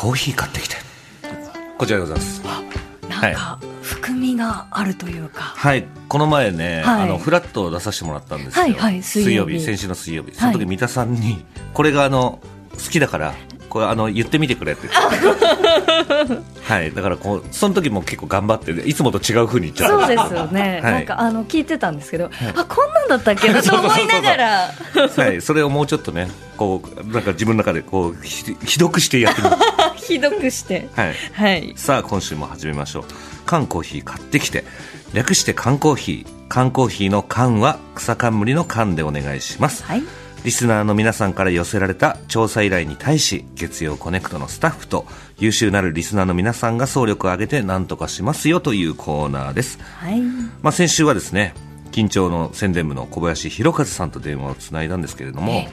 コーヒー買ってきて。こちらでございます。なんか、含みがあるというか。はい。この前ね、はい。あのフラットを出させてもらったんですよ、はいはい水曜日。先週の水曜日。その時三田さんに、これがあの好きだからこれあの言ってみてくれって。言ってはい。だからこうその時も結構頑張っていつもと違う風に言っちゃった。そうですよね。はい。なんか、あの、聞いてたんですけど、あ、こんなんだったっけなと思いながら。はい、それをもうちょっとねこうなんか自分の中でこうひひどくしてやってみるひどくして。はいはい。さあ今週も始めましょう缶コーヒー買ってきて略して缶コーヒー缶コーヒーの缶は草冠の缶でお願いします、はい。リスナーの皆さんから寄せられた調査依頼に対し月曜コネクトのスタッフと優秀なるリスナーの皆さんが総力を挙げて何とかしますよというコーナーです、はい。まあ、先週はですね緊張の宣伝部の小林弘和さんと電話をつないだんですけれども、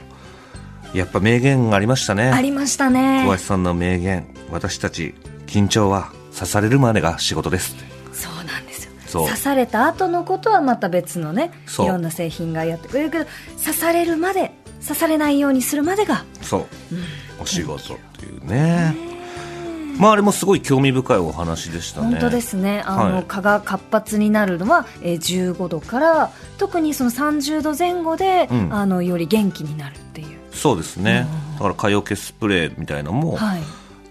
やっぱ名言がありましたね。ありましたね。小。林さんの名言私たち緊張は刺されるまでが仕事です。そうなんですよ。刺された後のことはまた別のね、いろんな製品がやってくれるけど、刺されるまで、刺されないようにするまでが、そう、お仕事っていうね。まああれもすごい興味深いお話でしたね。本当ですね、あの、はい蚊が活発になるのは、えー、15度から、特にその30度前後で、うん。あのより元気になるっていう。そうですね。だから蚊よけスプレーみたいのも、はい。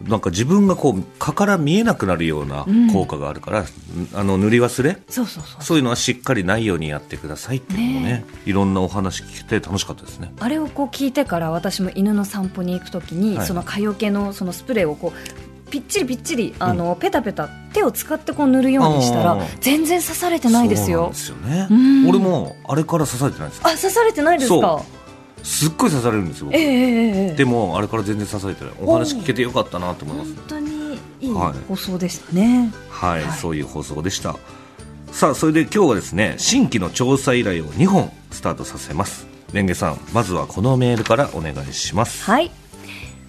なんか自分がこう蚊から見えなくなるような効果があるから、あの塗り忘れ？そうそうそう。そう。いうのはしっかりないようにやってくださいっていうのもねいろんなお話聞けて楽しかったですね。あれをこう聞いてから私も犬の散歩に行くときに、はい。その蚊よけのそのスプレーをこうぴっちりぴっちりあの、ペタペタ手を使ってこう塗るようにしたら全然刺されてないですそうなんよですよね。うん。俺もあれから刺されてないんです。よあ刺されてないですか？そすっごい刺されるんですよ僕。ええええええ。でもあれから全然刺されてない。お話聞けてよかったなと思います。本当にいいはい。放送でしたね、はい、はい。そういう放送でした。さあそれで今日はですね新規の調査依頼を2本スタートさせます。レンゲさんまずはこのメールからお願いします。はい。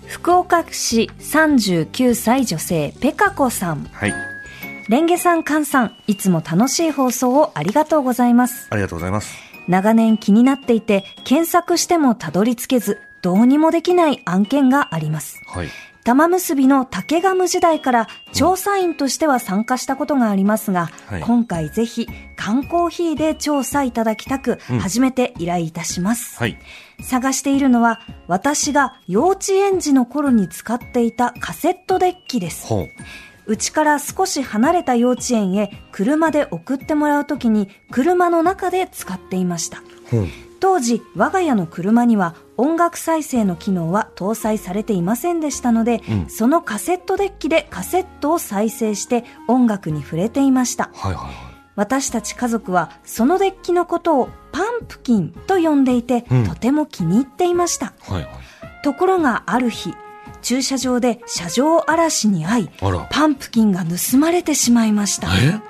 福岡市39歳女性ペカ子さん。はい。レンゲさんカンさんいつも楽しい放送をありがとうございます。ありがとうございます長年気になっていて検索してもたどり着けずどうにもできない案件があります。はい。玉結びの竹ガム時代から調査員としては参加したことがありますが、はい。今回ぜひ缶コーヒーで調査いただきたく、うん。初めて依頼いたします、はい。探しているのは私が幼稚園児の頃に使っていたカセットデッキですうちから少し離れた幼稚園へ車で送ってもらうときに車の中で使っていました。ほう当時我が家の車には音楽再生の機能は搭載されていませんでしたので、うん。そのカセットデッキでカセットを再生して音楽に触れていました。はいはいはい。私たち家族はそのデッキのことをパンプキンと呼んでいて、うん。とても気に入っていました。はいはい。ところがある日駐車場で車上荒らしに遭いパンプキンが盗まれてしまいました。え？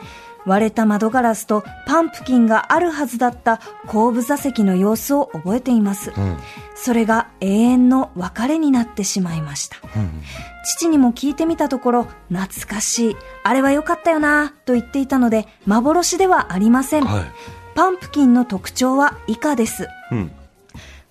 割れた窓ガラスとパンプキンがあるはずだった後部座席の様子を覚えています、うん。それが永遠の別れになってしまいました。うん。父にも聞いてみたところ懐かしい。あれは良かったよなと言っていたので幻ではありません、はい。パンプキンの特徴は以下です。うん。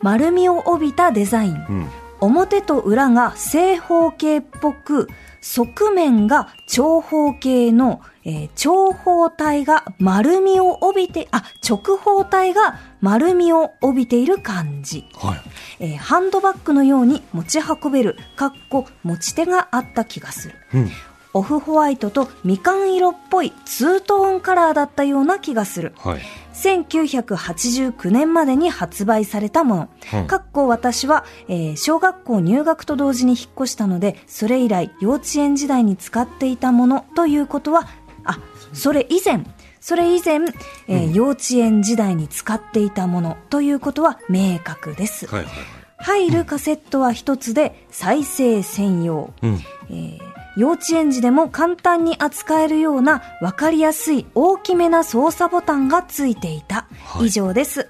丸みを帯びたデザイン。うん表と裏が正方形っぽく側面が長方形の、えー長方体が丸みを帯びてあ直方体が丸みを帯びている感じ、はい。えーハンドバッグのように持ち運べるかっこ持ち手があった気がする。うんオフホワイトとみかん色っぽいツートーンカラーだったような気がするはい1989年までに発売されたもの。うんかっこ私は、えー小学校入学と同時に引っ越したので、それ以来幼稚園時代に使っていたものということは、あ、それ以前、それ以前、えー幼稚園時代に使っていたものということは明確です。はいはいはい。入るカセットは一つで再生専用。うん。えー幼稚園児でも簡単に扱えるような分かりやすい大きめな操作ボタンがついていた。はい以上です。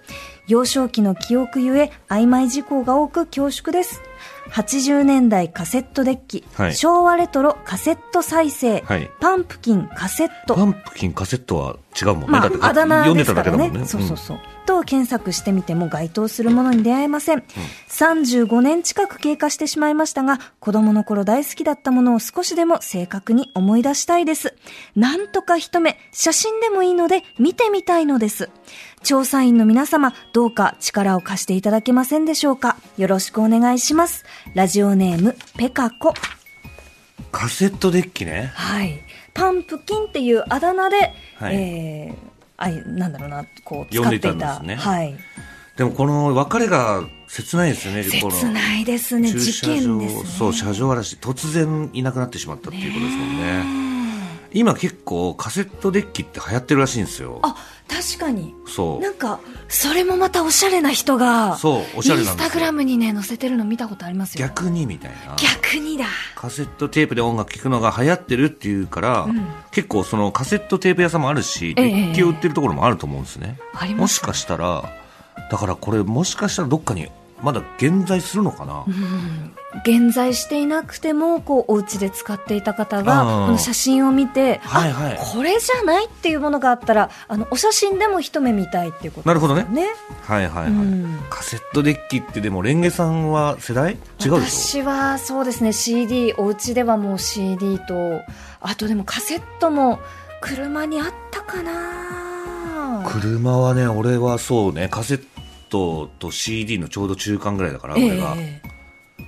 幼少期の記憶ゆえ曖昧事項が多く恐縮です。80年代カセットデッキ、はい昭和レトロカセット再生、はいパンプキンカセット、パンプキンカセットは違うもんね。まだってあ、あだ名ですからね。でただけだもんね。そうそうそう。と検索してみても該当するものに出会えません。35年近く経過してしまいましたが、子供の頃大好きだったものを少しでも正確に思い出したいです。なんとか一目、写真でもいいので見てみたいのです。調査員の皆様、どうか力を貸していただけませんでしょうかよろしくお願いします。ラジオネーム、ペカコ。カセットデッキね。はい。パンプキンっていうあだ名で、はいえー、あい、なんだろうな、こう、使っていた。んですねはい。でもこの別れが切ないですよね。切ないですね。事駐車場件ですね。そう、車上荒らし、突然いなくなってしまったっていうことですもんね。今結構カセットデッキって流行ってるらしいんですよ。あ、確かに。そうなんか、それもまたおしゃれな人が、そうおしゃれなインスタグラムにね、載せてるの見たことありますよ。逆にみたいな。逆にだ。カセットテープで音楽聴くのが流行ってるっていうから、結構そのカセットテープ屋さんもあるし、ええデッキを売ってるところもあると思うんですね。ありますねもしかしたら、だからこれもしかしたらどっかにまだ現在するのかな、現在していなくても、こう、お家で使っていた方が、この写真を見て、はいはい。あ、これじゃないっていうものがあったら、あの、お写真でも一目見たいっていうことなるほどね。はいはいはい、うん。カセットデッキってでもレンゲさんは世代？違うでしょ？私はそうですね。CD お家ではもう CD とあとでもカセットも車にあったかな。車はね俺はそうね。カセットと CD のちょうど中間ぐらいだから、ええ俺が。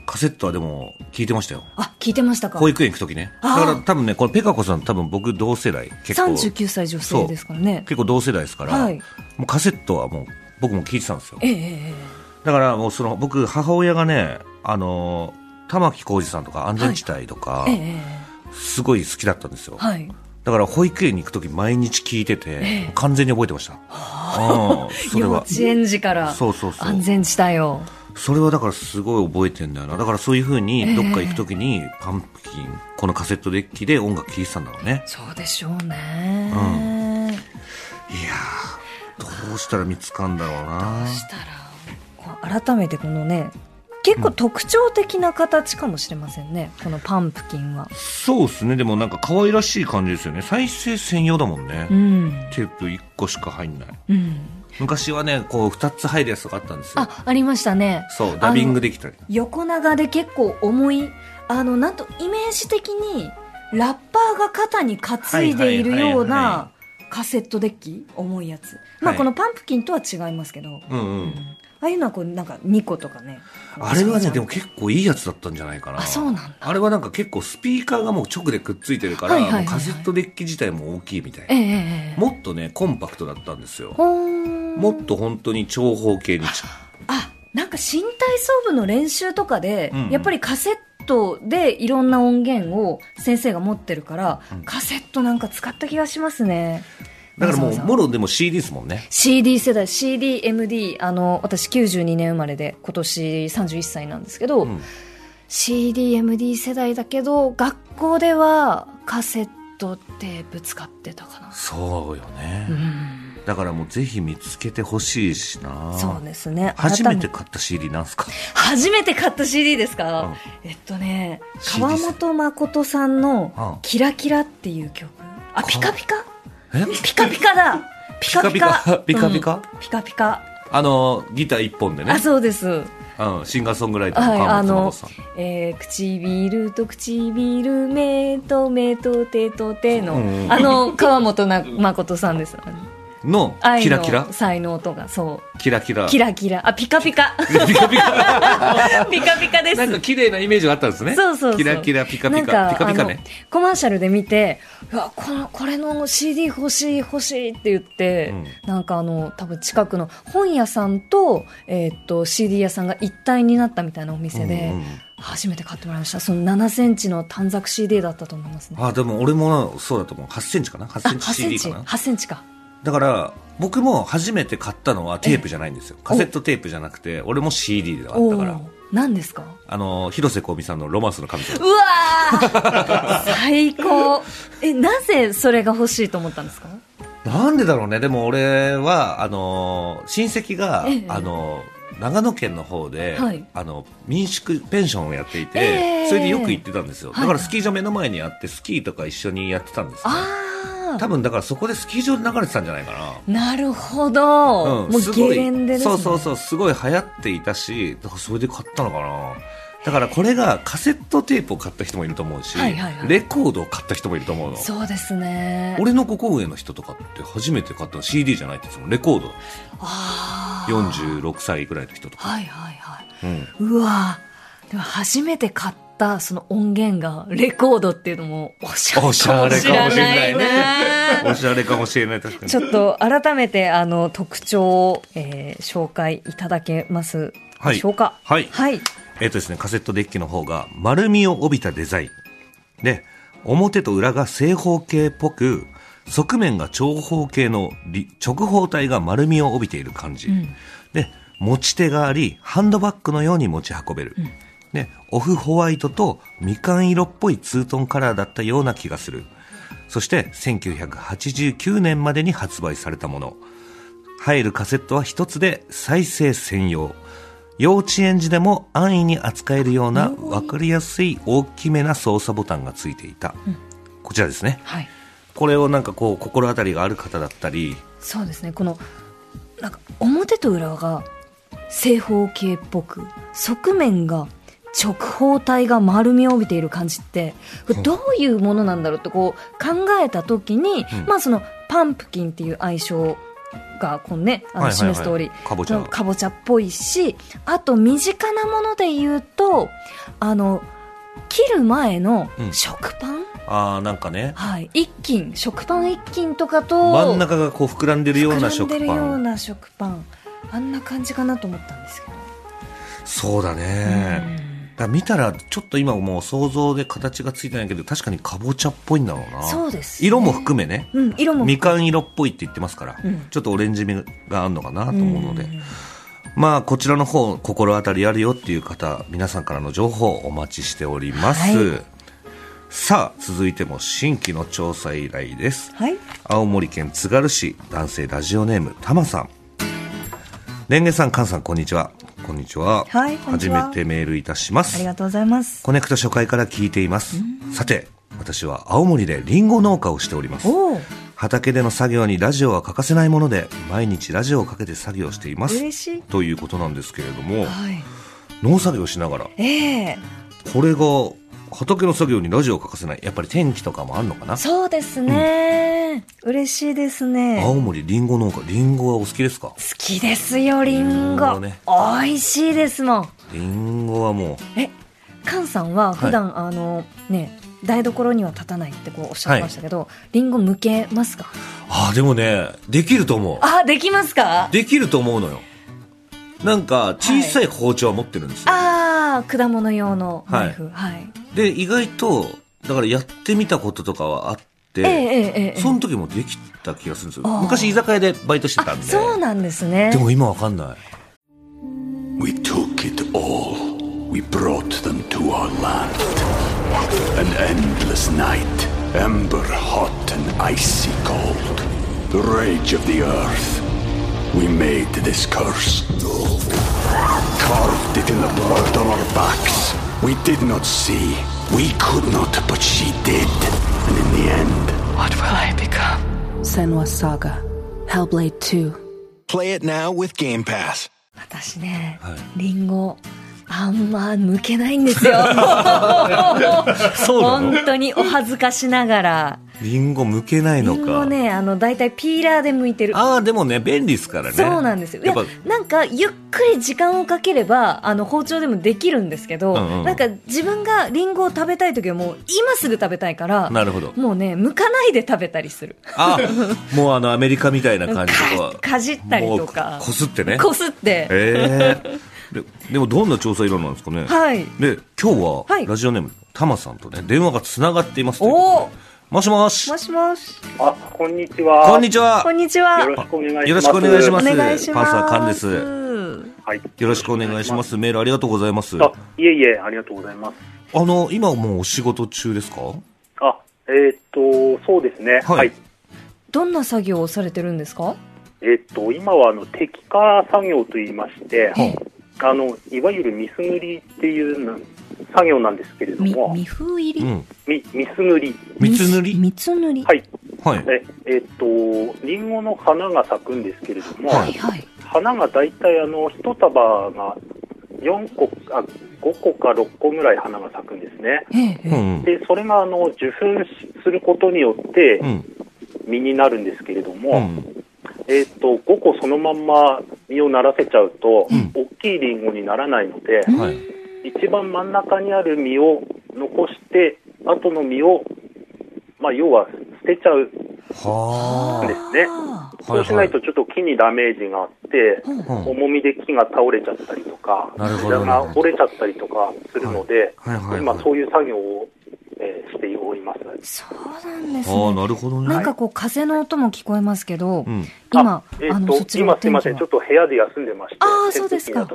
カセットはでも聞いてましたよ。あ聞いてましたか。保育園行く時ね。だから多分ねこのペカ子さん多分僕同世代結構。39歳女性ですからね。結構同世代ですから、はい。もうカセットはもう僕も聞いてたんですよ。ええええだからもうその僕母親がねあの玉置浩二さんとか安全地帯とか、えええすごい好きだったんですよ、えはいだから保育園に行く時毎日聞いてて、ええ。完全に覚えてました。うんそれは。幼稚園児から。そうそうそう。安全地帯を。それはだからすごい覚えてんだよな。だからそういう風にどっか行く時にパンプキンこのカセットデッキで音楽聴いてたんだろうね。そうでしょうね、いやーどうしたら見つかんだろうな。そしたら改めてこのね結構特徴的な形かもしれませんね、このパンプキンは。そうですね。でもなんか可愛らしい感じですよね。再生専用だもんね、うん。テープ1個しか入んない。うん。昔はねこう2つ入るやつとかあったんですよ。あありましたね。そうダビングできたり。横長で結構重いあのなんとイメージ的にラッパーが肩に担いでいるようなカセットデッキ重いやつ。まあはい。このパンプキンとは違いますけど、うん。うんああいうのはこうなんか2個とかね。あれはねでも結構いいやつだったんじゃないかな。あそうなんだ。あれはなんか結構スピーカーがもう直でくっついてるから、はいはいはいはい。カセットデッキ自体も大きいみたいええな、ええもっとねコンパクトだったんですよ。もっと本当に長方形にちあなんか新体操部の練習とかで、うん。うんやっぱりカセットでいろんな音源を先生が持ってるから、カセットなんか使った気がしますねだからもうもろでも CD ですもんね。CD 世代 CDMD あの私92年生まれで今年31歳なんですけど、うん。CDMD 世代だけど学校ではカセットテープ使ってたかな。そうよね、うん。だからもうぜひ見つけてほしいしな。そうですね。初めて改買った CD なんすか？初めて買った CD ですか、うん。えっとね CD 川本誠さんのうん「キラキラ」っていう曲。あピカピカ？えピカピカだ。ピカピカ？ピカピカ。うん。ピカピカ。あのギター一本でね。あそうです。うん、シンガーソングライターの川本さん、えー、唇と唇、目と目と手と手の、うんうんあの、川本な誠さんです。のキラキラ？才能とか、そキラキラう。キラキラ。あ、ピカピカ。ピカピカ ピカピカです。なんか綺麗なイメージがあったんですねそうそうそう。キラキラピカピカピカピカねコマーシャルで見て、うわ、この、これの CD 欲しい欲しいって言って、なんかあの、多分近くの本屋さんと、えーっと、CD 屋さんが一体になったみたいなお店で、うんうん初めて買ってもらいました。その7センチの短冊 CD だったと思いますね。あでも俺もそうだと思う8センチかな？8センチ8セン CD チかな？8センチか。だから僕も初めて買ったのはテープじゃないんですよ。カセットテープじゃなくて俺も CD であったから。お何ですか？あの広瀬香美さんの「ロマンスの神様うわー！最高。えなぜそれが欲しいと思ったんですか」なんでだろうね。でも俺はあの親戚が、ええ。あの長野県の方で、はい。あの民宿ペンションをやっていて、ええ。それでよく行ってたんですよ、はい。だからスキー場目の前にあってスキーとか一緒にやってたんですねあ多分だからそこでスキー場で流れてたんじゃないかな。あなるほど、もうすごい。ゲレンデです、ね、そうそうそうすごい流行っていたしだからそれで買ったのかな。だからこれがカセットテープを買った人もいると思うし、はいはいはい。レコードを買った人もいると思うの。そうですね。俺の5個上の人とかって初めて買ったの CD じゃないってそのレコード。ああ46歳ぐらいの人とか、はいはいはい。うん、うわでも初めて買ったその音源がレコードっていうのもおしゃれかもしれないね。なおしゃれかもしれない。確かに。ちょっと改めてあの特徴を、えー紹介いただけますでしょうか？はい。はい、えっ、とですね、カセットデッキの方が丸みを帯びたデザイン。で、表と裏が正方形っぽく、側面が長方形のり直方体が丸みを帯びている感じ。で、持ち手があり、ハンドバッグのように持ち運べる。で、オフホワイトとみかん色っぽいツートンカラーだったような気がする。そして、1989年までに発売されたもの。入るカセットは一つで再生専用。幼稚園児でも安易に扱えるような分かりやすい大きめな操作ボタンがついていた。こちらですね。はい、これをなんかこう心当たりがある方だったり、そうですねこのなんか表と裏が正方形っぽく側面が直方体が丸みを帯びている感じってどういうものなんだろうってこう考えた時に、うん。まあそのパンプキンっていう愛称がこのねあのはいはいはい。示す通り、かぼちゃかぼちゃっぽいしあと身近なもので言うとあの切る前のうん。食パン、ああなんかね、はい。一斤。食パン一斤とかと真ん中がこう膨らんでるような膨らん食でるようパン。な食パン。あんな感じかなと思ったんですけど、そうだね。だから見たらちょっと今もう想像で形がついてないけど確かにかぼちゃっぽいんだろうな。そうですね。色も含めね。うん色もみかん色っぽいって言ってますから、うん。ちょっとオレンジ味があるのかなと思うので、まあこちらの方心当たりあるよっていう方皆さんからの情報をお待ちしております、はい。さあ続いても新規の調査依頼です。はい。青森県津軽市男性ラジオネームたまさん。レンゲさん、カンさん、こんにちは。こんにちは。はいこんにちは初めてメールいたします。ありがとうございますコネクト初回から聞いています。さて、私は青森でリンゴ農家をしております。畑での作業にラジオは欠かせないもので、毎日ラジオをかけて作業しています。嬉しいということなんですけれども、はい農作業しながら、ええこれが畑の作業にラジオを欠かせない。やっぱり天気とかもあるのかな？そうですね、嬉しいですね。青森リンゴ農家、リンゴはお好きですか？好きですよリンゴ。リンゴね。美味しいですもん。リンゴはもえ菅さんは普段、あのね台所には立たないってこうおっしゃってましたけど、リンゴ剥けますか？う、ああ、でもね、できると思う。あできますか？できると思うのよ。なんか、小さい包丁は持ってるんですよ。ああ果物用のナイフはい、で、意外と、だからやってみたこととかはあって、ええええええその時もできた気がするんですよ。昔居酒屋でバイトしてたんで。そうなんですねでも今わかんない。We took it all. We brought them to our land. An endless night, ember hot and icy cold. The rage of the earth. We made this curse. Carved it in the blood on our backs. We did not see. We could not, but she did. And in the end, What will I become? Senwa Saga. Hellblade 2. Play it now with Game Pass. 私ね、はいリンゴあんま剥けないんですよ本当にお恥ずかしながらリンゴ剥けないリのか。ンゴねあの大体ピーラーで剥いてるああ、でもね、便利ですからね。そうなんですよいややっぱ、なんかゆっくり時間をかければあの包丁でもできるんですけど、うんうんなんか自分がリンゴを食べたい時はもう今すぐ食べたいからなるほど。もうね剥かないで食べたりするあもうあの、アメリカみたいな感じとか。か かじったりとかこすってね。こすって、ええででもどんな調査依頼なんですかね。はいで、今日は、はいラジオネーム、タマさんとね、電話がつながっていますというおこおとでもしもしもしもし。あ、こんにちは。こんにちはこんにちは。よろしくお願いします。よろしくお願いしおます。パンサーカンですはい。よろしくお願いします。メールありがとうございます。あ、いえいえ、ありがとうございます。あの、今もうお仕事中ですか？あ、えーっと、そうですね。はいはい。どんな作業をされてるんですか？えーっと、今は、あの、摘化作業と言いまして、はいあの、いわゆるミス塗りっていうの作業なんですけれどみ、も、みふ入り、うん。み、ミス塗り。三つ塗り？みつ塗り？はい。はい。え、えーっと、リンゴの花が咲くんですけれども、はいはい。花が大体、あの、一束が4個、あ、5個か6個ぐらい花が咲くんですね。ええ、ええ。うん。で、それが、あの、受粉することによってう、ん。実になるんですけれども、うん。えっ、と、5個そのまんま実をならせちゃうと、うん大きいリンゴにならないので、はい。一番真ん中にある実を残して、後の実を、まあ、要は捨てちゃうんはですね。あそうしないとちょっと木にダメージがあって、あ。うんあ。うん重みで木が倒れちゃったりとか、なるほどね枝が折れちゃったりとかするので、はいはいはい今そういう作業を、えーしております。そうなんですああ、ね。なるほどね。なんかこう、風の音も聞こえますけど、うん。今、えっ、あの、とそ、ちらの天気は今すいません、ちょっと部屋で休んでまして、あーそうですか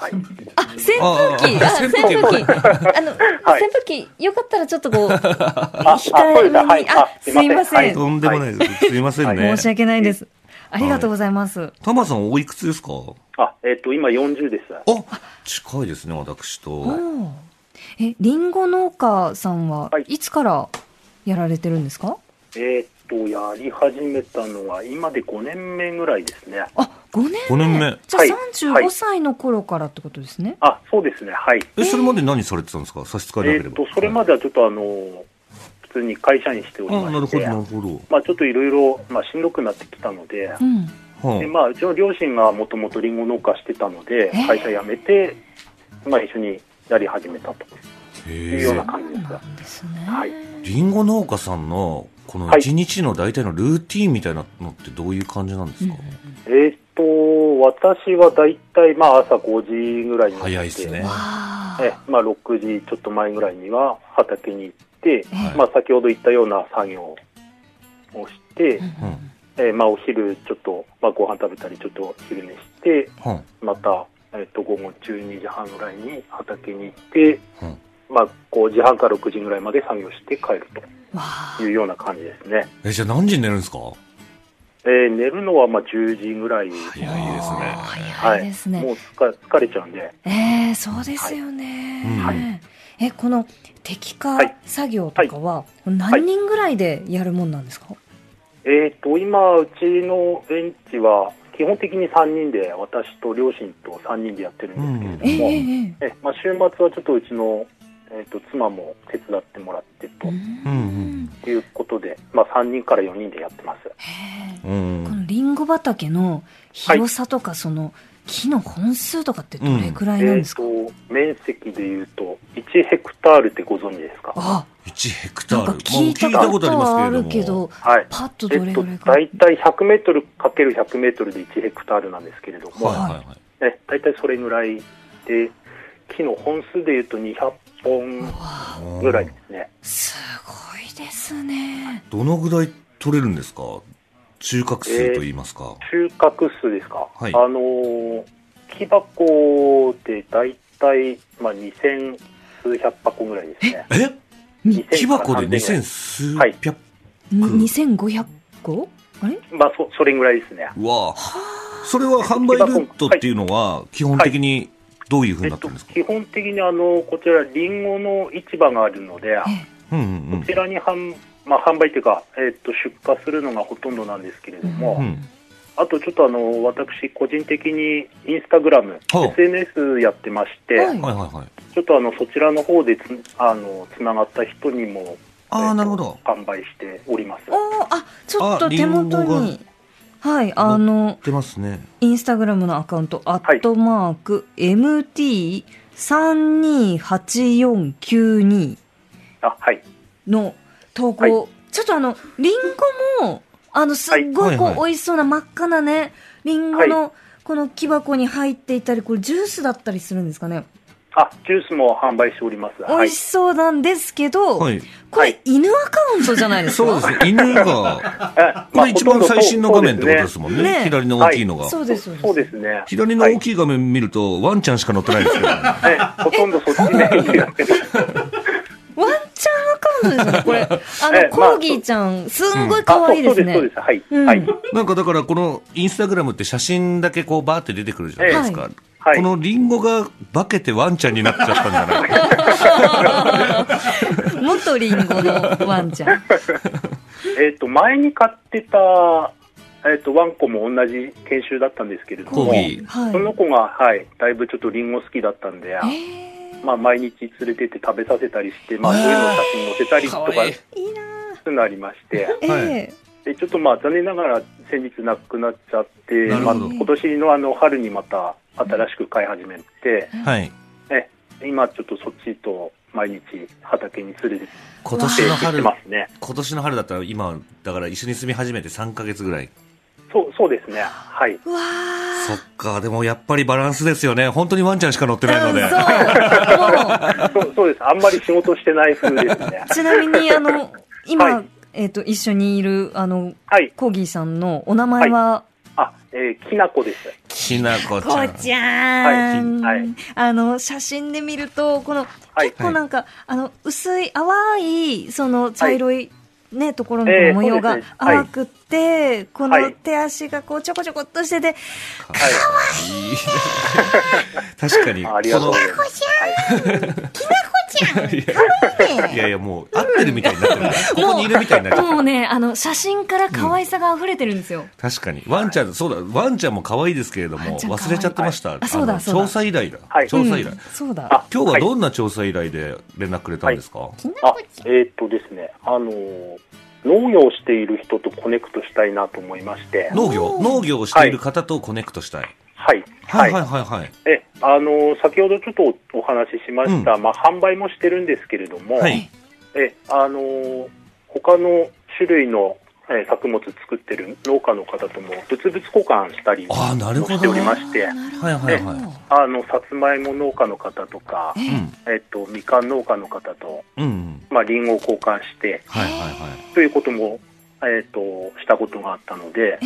あ、扇風機ああ、扇風機あの、はい扇風機、よかったらちょっとこう、控えめに。あ、すいません。はいとんでもないです。すいませんね。申し訳ないです。ありがとうございます。タマさんおいくつですか？あ、えっ、と、今40です。あ、近いですね、私と。え、リンゴ農家さんははいいつからやられてるんですか？えっ、と、やり始めたのは、今で5年目ぐらいですね。あ、5年目。五年目じゃあはい35歳の頃からってことですね。あ、そうですね。はい。え、それまで何されてたんですか？差し支えなければ。えっ、と、それまではちょっとあの、普通に会社にしておりあ、なるほど、まして、なるほど。まあちょっといろいろ、まあしんどくなってきたので、うん。はでまあうちの両親がもともとリンゴ農家してたのでえ、会社辞めて、まあ一緒にやり始めたとへいうようなえ。感じです。なんですね。はいリンゴ農家さんの、このはい。一日の大体のルーティーンみたいなのってどういう感じなんですか、えっ、と、私はだいたいまあ朝5時ぐらいに早いっすね。えまあ、6時ちょっと前ぐらいには畑に行って、はい。まあ、先ほど言ったような作業をして、うん。えまあ、お昼ちょっと、まあ、ご飯食べたりちょっと昼寝してはまた、えっと午後12時半ぐらいに畑に行って、うんまあ、5時半から6時ぐらいまで作業して帰るというような感じですね、え、じゃあ何時に寝るんですか？えー寝るのはまあ10時ぐらい、早いですね。早いですね。もう疲疲れちゃうんで。ええそうですよね。はい。え、この摘果はい。作業とかは、何人ぐらいでやるもんなんですか、えー、と今、うちのベンチは基本的に3人で私と両親と3人でやってるんですけれども、えええええまあ、週末はちょっとうちの、えー、と妻も手伝ってもらってとううんんいうことで、まあ、3人から4人でやってます。へえうん。このリンゴ畑の広さとか、その木の本数とかってどれくらいなんですか、えー、と面積でいうと1ヘクタールってご存知ですか？あ、1ヘクタール。聞いたまあことはあるけども。ど、はいパッとえっとどれぐらい、か。大体100メートルかける100メートルで1ヘクタールなんですけれども、はいはいはい。ね、大体それぐらいで、木の本数でいうと200本ぐらいですね。すごいですね。どのぐらい取れるんですか？収穫数と言いますか。収穫数ですか、はい。あのー木箱で大体、まあ、2000数百箱ぐらいですね。え？2000木箱でから3000 2000数はい百、に2500個？あれ？まあ、そそれぐらいですね。うわそれは販売ルートっていうのは、基本的にどういうふうえっとになってるんですか、基本的にあのこちら、リンゴの市場があるので、うんうんうんこちらに販,、まあ、販売というか、えっと出荷するのがほとんどなんですけれども、うん。あとちょっとあの私、個人的にインスタグラム、はあ SNS やってまして、はいはい。ちょっとあのそちらの方でつあのつながった人にも、ああ、えっとなるほど。販売しております。おーあ、ちょっとあ手元に。はい、あの、出ますね。インスタグラムのアカウント、アい。ットマーク、MT328492 あはい。の投稿、はい。ちょっとあの、リンゴも、あの、すっごいこう、はいはい。美味しそうな真っ赤なね、リンゴの、この木箱に入っていたり、これジュースだったりするんですかねあ、ジュースも販売しております。はい美味し。そうなんですけど、はいこれ、はい犬アカウントじゃないですか？そうですね。犬が、えこれ一番最新の画面ってことですもんね。ね左の大きいのが。そうです、そうです。そうですね。左の大きい画面見ると、ワンちゃんしか載ってないですけど、はい。えほとんどそっちメインでやってます。ワンちゃんアカウントですね、これ。あの、えコーギーちゃん、すんごい可愛いですね。あそうそうです、そうです。はい。うんはい。なんかだからこのインスタグラムって写真だけこうバーって出てくるじゃないですか。はい。このリンゴが化けてワンちゃんになっちゃったんじゃない？か。元リンゴのワンちゃん。えっと、前に買ってた、えっと、ワンコも同じ研修だったんですけれども。その子が、はい、だいぶちょっとリンゴ好きだったんで、えまあ、毎日連れてって食べさせたりして、まあ、そういうのを写真載せたりとか、そうー、い。うのありまして、ー。はい。えでちょっとまあ、残念ながら先日亡くなっちゃって、まあ、なるほど。今年のあの春にまた新しく飼い始めて、はい。え今ちょっとそっちと毎日畑に連れて今年の春きて、ますね。今年の春だったら今、だから一緒に住み始めて3ヶ月ぐらい。そう、そうですね。はい。そっか、でもやっぱりバランスですよね。本当にワンちゃんしか乗ってないので。う。もそう そうです。あんまり仕事してない風ですねう。ちなみに、あの、今、はいえっ、と、一緒にいる、あの、はい。コーギーさんのお名前は、あ、えー、きなこです。きなこちこゃん。ちゃん、はい。はい。あの、写真で見ると、この、はい。結構なんか、あの、薄い、淡い、その、茶色い、ね、ところのええ模様が淡くって、このはい手足がこうちょこちょこっとしてて、はい。いい確かに。ありがとうございます。はい。いやいや、もう、合ってるみたいになってる。ここにいるみたいになっ。もうね、あの、写真から可愛さが溢れてるんですよ。確かに。ワンちゃん、そうだ、ワンちゃんも可愛いですけれども、忘れちゃってました。あそうだのそうだ調査依頼だ。はい調査依頼うん。そうだ。あ今日ははいどんな調査依頼で連絡くれたんですか、あ、えーっとですね、あのー農業をしている人とコネクトしたいなと思いまして、農業？農業をしている方とコネクトしたい。はい。はい。はい。はい。はい。え、あのー先ほどちょっとお話ししました、まあ、販売もしてるんですけれども、はい。え、あのー他の種類の、えー作物作ってる農家の方とも物々交換したりああ、なるほしてお。りまして、なるほど。はいはいはい。あの、さつまいも農家の方とか、えっと、みかん農家の方と、うんうん。まあ、リンゴを交換して、はいはいということも、えっと、したことがあったので。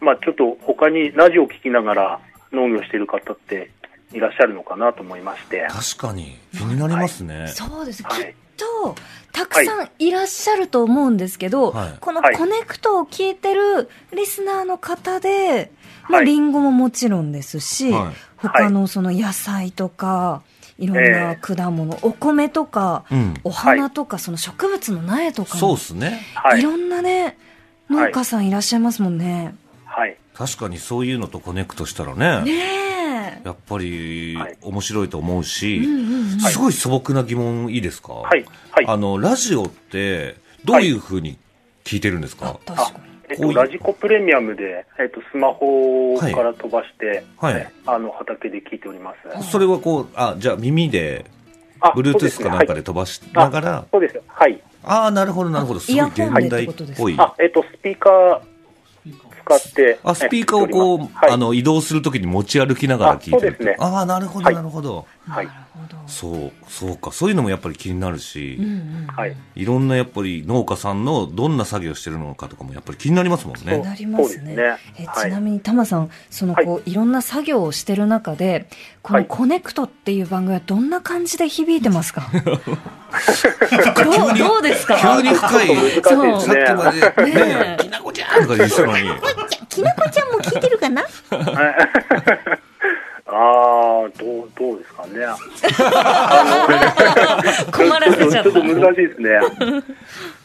まあ、ちょっと他にラジオを聞きながら農業している方っていらっしゃるのかなと思いまして、確かに、気になりますね。そうです。きはいっと、たくさんいらっしゃると思うんですけど、はいこのはいコネクトを聞いてるリスナーの方で、まあ、はいリンゴももちろんですし、はい他のその野菜とか、いろんなえ果物、お米とか、うん。お花とか、その植物の苗とかもそうっすね。はいい。ろんなね、農家さんいらっしゃいますもんね。はい。確かにそういうのとコネクトしたらね、ねえ。やっぱりはい面白いと思うし、すごい素朴な疑問いいですか？はい。はい。あの、ラジオって、どういうふうに聞いてるんですか、確かに。えっと、ラジコプレミアムで、えっと、スマホから飛ばして、はいえあの、畑で聞いております。それはこう、あ、じゃあ耳で、Bluetooth ねかなんかで飛ばしながら、そうです。はい。ああ、なるほど、なるほど。すごい現代っぽい。あ、えっと、スピーカー使って。あ、スピーカーをこう、はい、あの、移動するときに持ち歩きながら聞いてるあそうですねああ、なるほど、はいなるほど。はい。なるほど。そう、そうか。そういうのもやっぱり気になるし、うんうんはい。いろんなやっぱり農家さんのどんな作業してるのかとかもやっぱり気になりますもんそうね。なりますね。ねえはいちなみに、タマさん、そのこう、い、ろんな作業をしてる中で、このはいコネクトっていう番組はどんな感じで響いてますか？どうどうですか？急に深い、難しいですね。さっきまで、ねね、きなこちゃんとか言ってたのに、きなこちゃんも聞いてるかな？ああ、どう、どうですかね。困らせちゃったちょっと。難しいですね。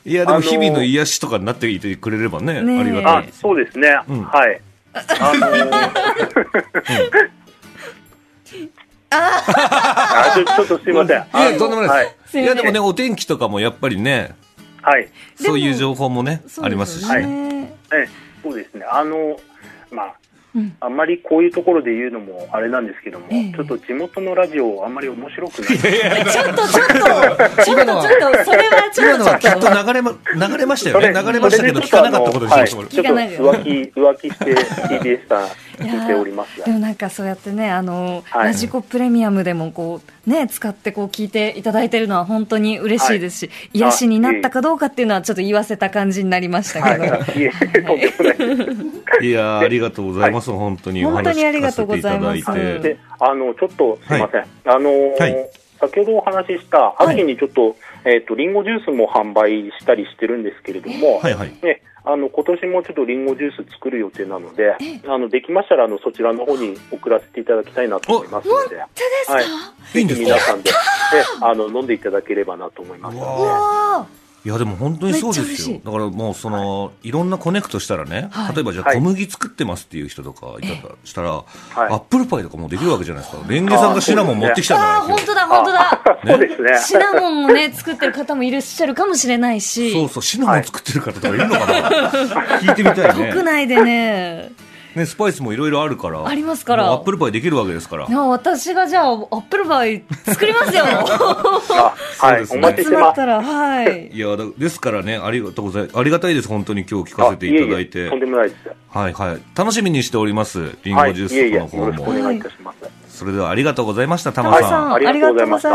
いや、でも日々の癒しとかになっていてくれればね、ねえありがたい、。あそうですね。うんはい。あのーあ ちょちょっとすいません。いや、とんでもないはです。いや、でもね、お天気とかもやっぱりね、はい。そういう情報もね、そうありますし。よねええそうですね。あの、まあ、うんあんまりこういうところで言うのもあれなんですけども、ええちょっと地元のラジオあんまり面白くない。ちょっとちょっと、ちょっとちょっと、それはちょっっとちょっと。と流れま、流れましたよね。流れましたけど、聞かなかったことでしょ、これはいちょっと浮気、浮気して TBS さん聞いておりますでもなんかそうやってね、あの、はい。ラジコプレミアムでもこう、ね、使ってこう聞いていただいてるのは本当に嬉しいですし、癒しになったかどうかっていうのはちょっと言わせた感じになりましたけど。はい、い。やーありがとうございます、本当にお本当話にありがとうございます。ただいて。で、あの、ちょっとすみません。あのーはい。先ほどお話しした秋にちょっと、えっ、と、リンゴジュースも販売したりしてるんですけれども、はい。はい。ね、あの、今年もちょっとリンゴジュース作る予定なので、あの、できましたら、あの、そちらの方に送らせていただきたいなと思いますので、はい。いいんですか？皆さんで、ね、あの、飲んでいただければなと思います。ので。いやでも本当にそうです。よ。だからもうその、い。ろんなコネクトしたらね、はい。例えばじゃあはい。小麦作ってますっていう人とかいたとしたら、はい。アップルパイとかもできるわけじゃないですか。レンゲさんがシナモン持ってきたんじゃああ、ないです本当だ、本当だ。そうですね。シナモンをね、作ってる方もいらっしゃるかもしれないし、そうそう、シナモン作ってる方とかいるのかな、聞いてみたいね。国内でね、ね、スパイスもいろいろあるから。ありますからアップルパイできるわけですから。な私がじゃあ、アップルパイ作りますよ。あはい、そうですねお待ちし集てます。まったら、はい。いやだですからね、ありがとうございありがたいです、本当に今日聞かせていただいて。あええとんでもないです。はいはい。楽しみにしております、リンゴはい、ジューいえいえ、スの方よろしくおも。願いいたします。それではありがとうございました、タタマさん。マさん、あありりがとうございまます。した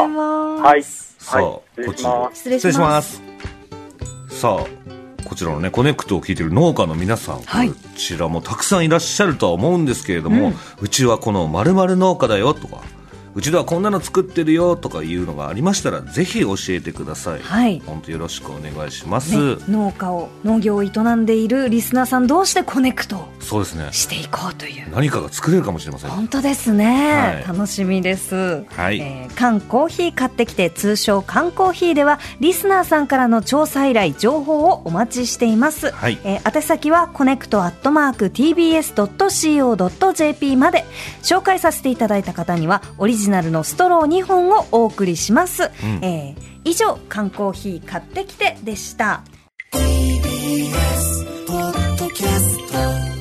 はい。さあ、はい、失礼しこちらます。失礼します。さあ、こちらのね、コネクトを聞いている農家の皆さん、はい。こちらもたくさんいらっしゃるとは思うんですけれども、うちはこの〇〇農家だよとか、うちではこんなの作ってるよとかいうのがありましたら、ぜひ教えてください。はい本当よろしくお願いします。ね、農家を、農業を営んでいるリスナーさん同士でコネクトそうですね。していこうという。何かが作れるかもしれません。本当ですね、はい楽しみです、はいえー缶コーヒー買ってきて通称缶コーヒーではリスナーさんからの調査依頼情報をお待ちしています、はいえー宛先はコネクトアットマーク TBS.CO.JP まで紹介させていただいた方にはオリジナルのストロー2本をお送りします、うん。えー以上缶コーヒー買ってきてでした。TBS ポッドキャスト